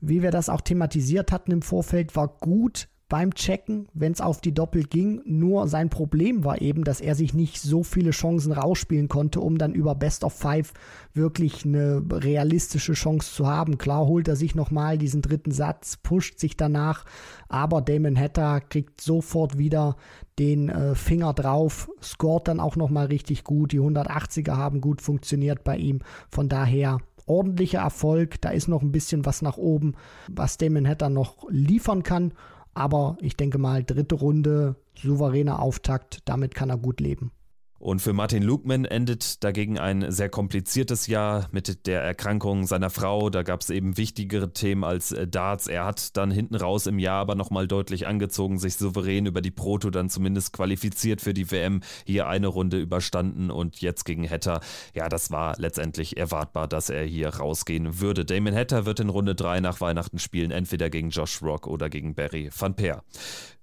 wie wir das auch thematisiert hatten im Vorfeld, war gut, beim Checken, wenn es auf die Doppel ging. Nur sein Problem war eben, dass er sich nicht so viele Chancen rausspielen konnte, um dann über Best of Five wirklich eine realistische Chance zu haben. Klar holt er sich nochmal diesen dritten Satz, pusht sich danach, aber Damon Hatter kriegt sofort wieder den äh, Finger drauf, scoret dann auch nochmal richtig gut. Die 180er haben gut funktioniert bei ihm. Von daher ordentlicher Erfolg. Da ist noch ein bisschen was nach oben, was Damon Hatter noch liefern kann. Aber ich denke mal, dritte Runde, souveräner Auftakt, damit kann er gut leben. Und für Martin Lugman endet dagegen ein sehr kompliziertes Jahr mit der Erkrankung seiner Frau. Da gab es eben wichtigere Themen als äh, Darts. Er hat dann hinten raus im Jahr aber nochmal deutlich angezogen, sich souverän über die Proto dann zumindest qualifiziert für die WM, hier eine Runde überstanden und jetzt gegen Hetter. Ja, das war letztendlich erwartbar, dass er hier rausgehen würde. Damon Hetter wird in Runde 3 nach Weihnachten spielen, entweder gegen Josh Rock oder gegen Barry van Peer.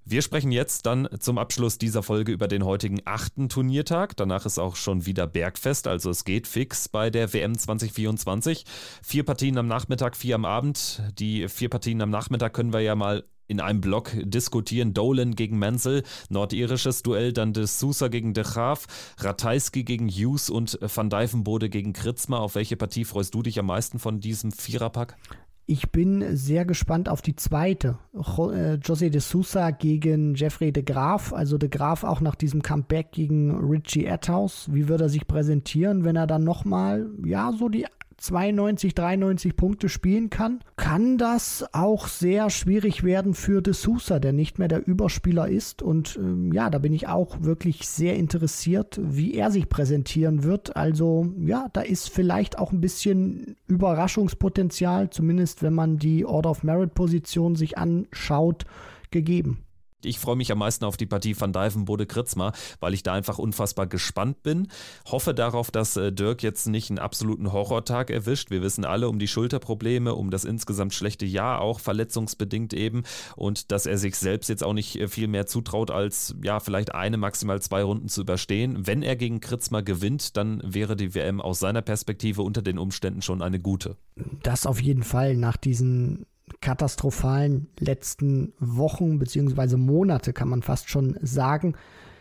Wir sprechen jetzt dann zum Abschluss dieser Folge über den heutigen achten Turniertag. Danach ist auch schon wieder Bergfest, also es geht fix bei der WM 2024. Vier Partien am Nachmittag, vier am Abend. Die vier Partien am Nachmittag können wir ja mal in einem Block diskutieren. Dolan gegen Menzel, nordirisches Duell, dann de Sousa gegen de Graaf, Ratajski gegen Hughes und Van Dijvenbode gegen Kritzmer. Auf welche Partie freust du dich am meisten von diesem Viererpack? Ich bin sehr gespannt auf die zweite. Äh, José de Sousa gegen Jeffrey de Graaf. Also de Graaf auch nach diesem Comeback gegen Richie Atthaus. Wie wird er sich präsentieren, wenn er dann nochmal, ja, so die 92, 93 Punkte spielen kann, kann das auch sehr schwierig werden für De Sousa, der nicht mehr der Überspieler ist. Und ähm, ja, da bin ich auch wirklich sehr interessiert, wie er sich präsentieren wird. Also ja, da ist vielleicht auch ein bisschen Überraschungspotenzial, zumindest wenn man die Order of Merit Position sich anschaut, gegeben. Ich freue mich am meisten auf die Partie van Dijvenbode Kritzmer, weil ich da einfach unfassbar gespannt bin. Hoffe darauf, dass äh, Dirk jetzt nicht einen absoluten Horrortag erwischt. Wir wissen alle um die Schulterprobleme, um das insgesamt schlechte Jahr, auch verletzungsbedingt eben. Und dass er sich selbst jetzt auch nicht äh, viel mehr zutraut, als ja, vielleicht eine, maximal zwei Runden zu überstehen. Wenn er gegen Kritzmer gewinnt, dann wäre die WM aus seiner Perspektive unter den Umständen schon eine gute. Das auf jeden Fall nach diesen katastrophalen letzten Wochen bzw. Monate, kann man fast schon sagen.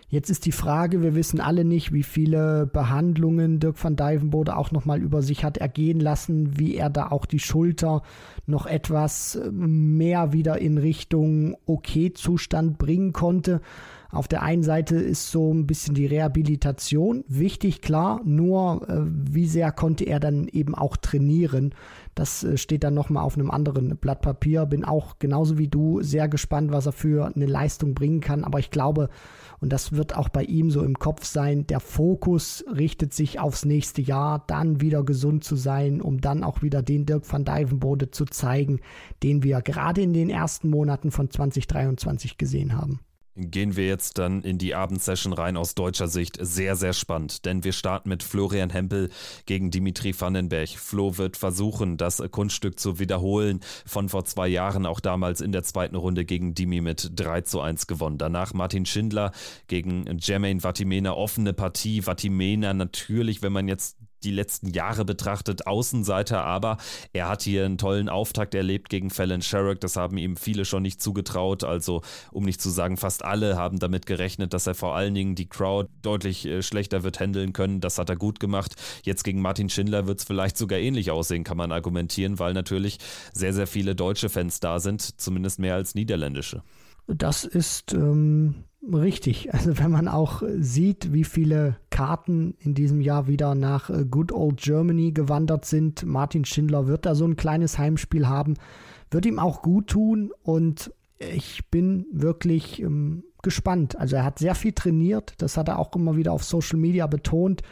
Jetzt ist die Frage, wir wissen alle nicht, wie viele Behandlungen Dirk van Dijvenbode auch nochmal über sich hat ergehen lassen, wie er da auch die Schulter noch etwas mehr wieder in Richtung Okay-Zustand bringen konnte. Auf der einen Seite ist so ein bisschen die Rehabilitation wichtig, klar, nur äh, wie sehr konnte er dann eben auch trainieren. Das äh, steht dann nochmal auf einem anderen Blatt Papier. Bin auch genauso wie du sehr gespannt, was er für eine Leistung bringen kann. Aber ich glaube, und das wird auch bei ihm so im Kopf sein, der Fokus richtet sich aufs nächste Jahr, dann wieder gesund zu sein, um dann auch wieder den Dirk van Dijvenbode zu zeigen, den wir gerade in den ersten Monaten von 2023 gesehen haben gehen wir jetzt dann in die Abendsession rein aus deutscher Sicht. Sehr, sehr spannend, denn wir starten mit Florian Hempel gegen Dimitri Vandenberg. Flo wird versuchen, das Kunststück zu wiederholen von vor zwei Jahren, auch damals in der zweiten Runde gegen Dimi mit 3 zu 1 gewonnen. Danach Martin Schindler gegen Jermaine Vatimena, offene Partie. Vatimena natürlich, wenn man jetzt die letzten Jahre betrachtet Außenseiter, aber er hat hier einen tollen Auftakt erlebt gegen Fallon Sherrock. Das haben ihm viele schon nicht zugetraut. Also, um nicht zu sagen, fast alle haben damit gerechnet, dass er vor allen Dingen die Crowd deutlich äh, schlechter wird handeln können. Das hat er gut gemacht. Jetzt gegen Martin Schindler wird es vielleicht sogar ähnlich aussehen, kann man argumentieren, weil natürlich sehr, sehr viele deutsche Fans da sind, zumindest mehr als niederländische. Das ist ähm, richtig. Also wenn man auch sieht, wie viele Karten in diesem Jahr wieder nach äh, Good Old Germany gewandert sind, Martin Schindler wird da so ein kleines Heimspiel haben, wird ihm auch gut tun und ich bin wirklich ähm, gespannt. Also er hat sehr viel trainiert, das hat er auch immer wieder auf Social Media betont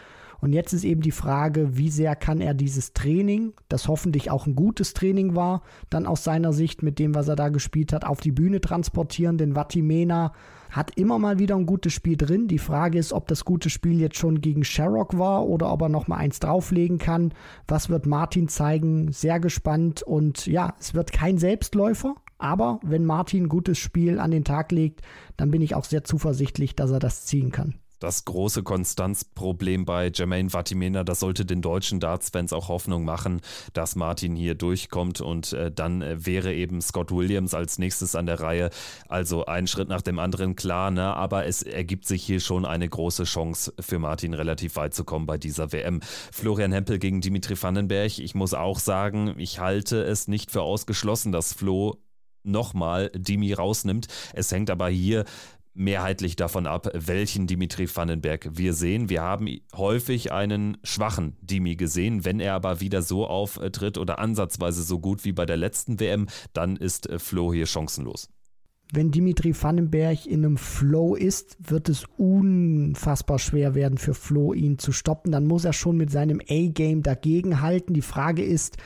und jetzt ist eben die Frage, wie sehr kann er dieses Training, das hoffentlich auch ein gutes Training war, dann aus seiner Sicht mit dem, was er da gespielt hat, auf die Bühne transportieren. Denn Vatimena hat immer mal wieder ein gutes Spiel drin. Die Frage ist, ob das gute Spiel jetzt schon gegen Sherrock war oder ob er noch mal eins drauflegen kann. Was wird Martin zeigen? Sehr gespannt. Und ja, es wird kein Selbstläufer. Aber wenn Martin gutes Spiel an den Tag legt, dann bin ich auch sehr zuversichtlich, dass er das ziehen kann das große Konstanzproblem bei Jermaine Vatimena, das sollte den deutschen Darts-Fans auch Hoffnung machen, dass Martin hier durchkommt und äh, dann äh, wäre eben Scott Williams als nächstes an der Reihe. Also ein Schritt nach dem anderen, klar, ne? aber es ergibt sich hier schon eine große Chance für Martin relativ weit zu kommen bei dieser WM. Florian Hempel gegen Dimitri Vandenberg, ich muss auch sagen, ich halte es nicht für ausgeschlossen, dass Flo nochmal Dimi rausnimmt. Es hängt aber hier mehrheitlich davon ab, welchen Dimitri Vandenberg wir sehen. Wir haben häufig einen schwachen Dimi gesehen. Wenn er aber wieder so auftritt oder ansatzweise so gut wie bei der letzten WM, dann ist äh, Flo hier chancenlos. Wenn Dimitri Vandenberg in einem Flow ist, wird es unfassbar schwer werden für Flo, ihn zu stoppen. Dann muss er schon mit seinem A-Game dagegenhalten. Die Frage ist,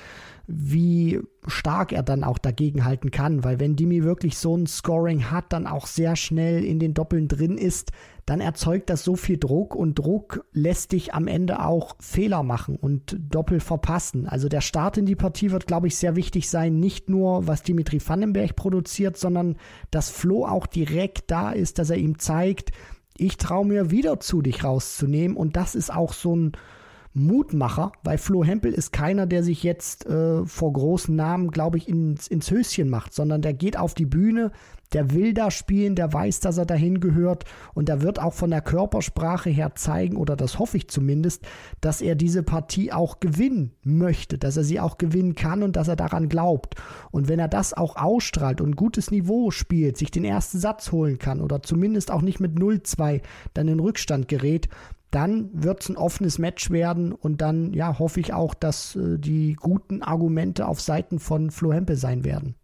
wie stark er dann auch dagegenhalten kann, weil wenn Dimi wirklich so ein Scoring hat, dann auch sehr schnell in den Doppeln drin ist, dann erzeugt das so viel Druck und Druck lässt dich am Ende auch Fehler machen und Doppel verpassen. Also der Start in die Partie wird, glaube ich, sehr wichtig sein, nicht nur was Dimitri Vandenberg produziert, sondern dass Flo auch direkt da ist, dass er ihm zeigt, ich traue mir wieder zu, dich rauszunehmen. Und das ist auch so ein Mutmacher, weil Flo Hempel ist keiner, der sich jetzt äh, vor großen Namen, glaube ich, ins, ins Höschen macht, sondern der geht auf die Bühne, der will da spielen, der weiß, dass er dahin gehört und der wird auch von der Körpersprache her zeigen, oder das hoffe ich zumindest, dass er diese Partie auch gewinnen möchte, dass er sie auch gewinnen kann und dass er daran glaubt. Und wenn er das auch ausstrahlt und gutes Niveau spielt, sich den ersten Satz holen kann oder zumindest auch nicht mit 0-2 dann in Rückstand gerät, dann wird es ein offenes Match werden und dann ja hoffe ich auch, dass äh, die guten Argumente auf Seiten von Flo Hempel sein werden.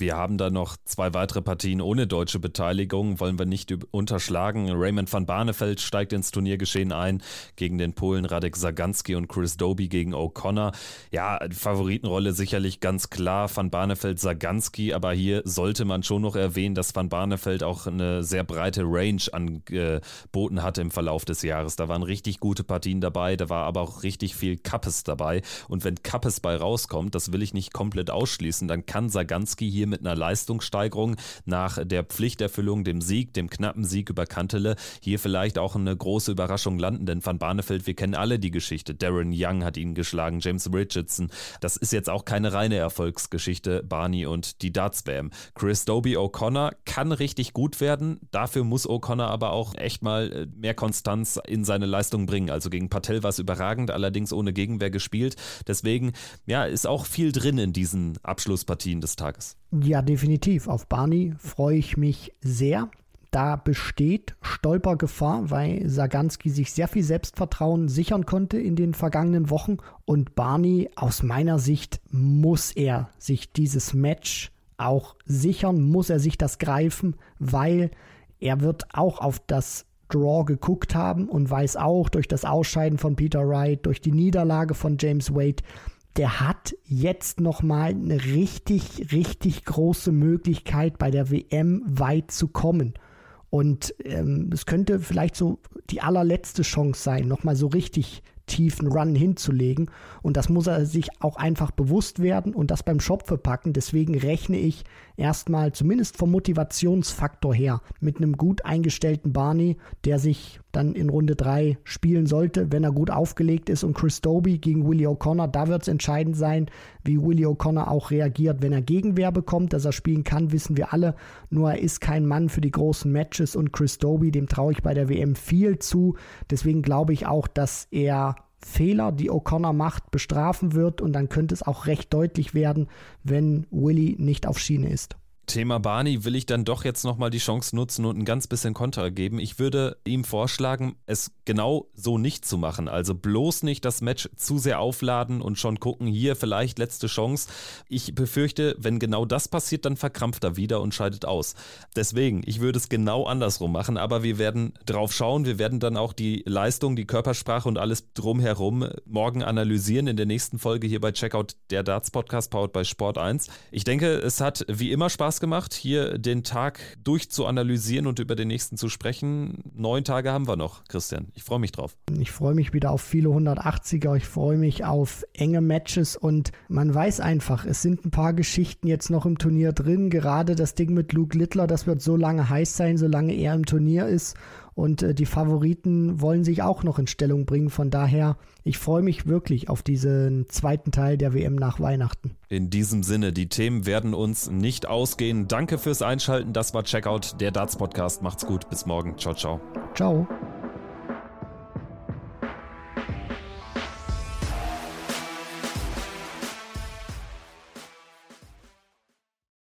Wir haben da noch zwei weitere Partien ohne deutsche Beteiligung, wollen wir nicht unterschlagen. Raymond van Barneveld steigt ins Turniergeschehen ein gegen den Polen Radek Saganski und Chris Doby gegen O'Connor. Ja, Favoritenrolle sicherlich ganz klar van Barneveld Saganski, aber hier sollte man schon noch erwähnen, dass van Barneveld auch eine sehr breite Range angeboten hat im Verlauf des Jahres. Da waren richtig gute Partien dabei, da war aber auch richtig viel Kappes dabei und wenn Kappes bei rauskommt, das will ich nicht komplett ausschließen, dann kann Saganski hier mit einer Leistungssteigerung nach der Pflichterfüllung, dem Sieg, dem knappen Sieg über Kantele hier vielleicht auch eine große Überraschung landen. Denn Van Barneveld, wir kennen alle die Geschichte. Darren Young hat ihn geschlagen, James Richardson. Das ist jetzt auch keine reine Erfolgsgeschichte, Barney und die Darts-WM. Chris Doby O'Connor kann richtig gut werden. Dafür muss O'Connor aber auch echt mal äh, mehr Konstanz in seine Leistung bringen. Also gegen Patel war es überragend, allerdings ohne Gegenwehr gespielt. Deswegen, ja, ist auch viel drin in diesen Abschlusspartien des Tages. Ja, definitiv. Auf Barney freue ich mich sehr. da besteht Stolpergefahr, weil Saganski sich sehr viel Selbstvertrauen sichern konnte in den vergangenen Wochen. Und Barney, aus meiner Sicht, muss er sich dieses Match auch sichern, muss er sich das greifen, weil er wird auch auf das Draw geguckt haben und weiß auch durch das Ausscheiden von Peter Wright, durch die Niederlage von James Wade, der hat jetzt nochmal eine richtig, richtig große Möglichkeit bei der WM weit zu kommen. Und ähm, es könnte vielleicht so die allerletzte Chance sein, nochmal so richtig tiefen Run hinzulegen. Und das muss er sich auch einfach bewusst werden und das beim Shop verpacken. Deswegen rechne ich erstmal zumindest vom Motivationsfaktor her mit einem gut eingestellten Barney, der sich dann in Runde 3 spielen sollte, wenn er gut aufgelegt ist. Und Chris Doby gegen Willie O'Connor, da wird es entscheidend sein, wie Willie O'Connor auch reagiert. Wenn er Gegenwehr bekommt, dass er spielen kann, wissen wir alle. Nur er ist kein Mann für die großen Matches und Chris Doby, dem traue ich bei der WM viel zu. Deswegen glaube ich auch, dass er Fehler, die O'Connor macht, bestrafen wird und dann könnte es auch recht deutlich werden, wenn Willy nicht auf Schiene ist. Thema Barney will ich dann doch jetzt nochmal die Chance nutzen und ein ganz bisschen Konter geben. Ich würde ihm vorschlagen, es genau so nicht zu machen. Also bloß nicht das Match zu sehr aufladen und schon gucken, hier vielleicht letzte Chance. Ich befürchte, wenn genau das passiert, dann verkrampft er wieder und scheidet aus. Deswegen, ich würde es genau andersrum machen, aber wir werden drauf schauen. Wir werden dann auch die Leistung, die Körpersprache und alles drumherum morgen analysieren in der nächsten Folge hier bei Checkout der Darts Podcast powered bei Sport 1. Ich denke, es hat wie immer Spaß gemacht, hier den Tag durchzuanalysieren und über den nächsten zu sprechen. Neun Tage haben wir noch, Christian. Ich freue mich drauf. Ich freue mich wieder auf viele 180er. Ich freue mich auf enge Matches und man weiß einfach, es sind ein paar Geschichten jetzt noch im Turnier drin. Gerade das Ding mit Luke Littler, das wird so lange heiß sein, solange er im Turnier ist. Und äh, die Favoriten wollen sich auch noch in Stellung bringen. Von daher, ich freue mich wirklich auf diesen zweiten Teil der WM nach Weihnachten. In diesem Sinne, die Themen werden uns nicht ausgehen. Danke fürs Einschalten. Das war Checkout, der Darts Podcast. Macht's gut. Bis morgen. Ciao, ciao. Ciao.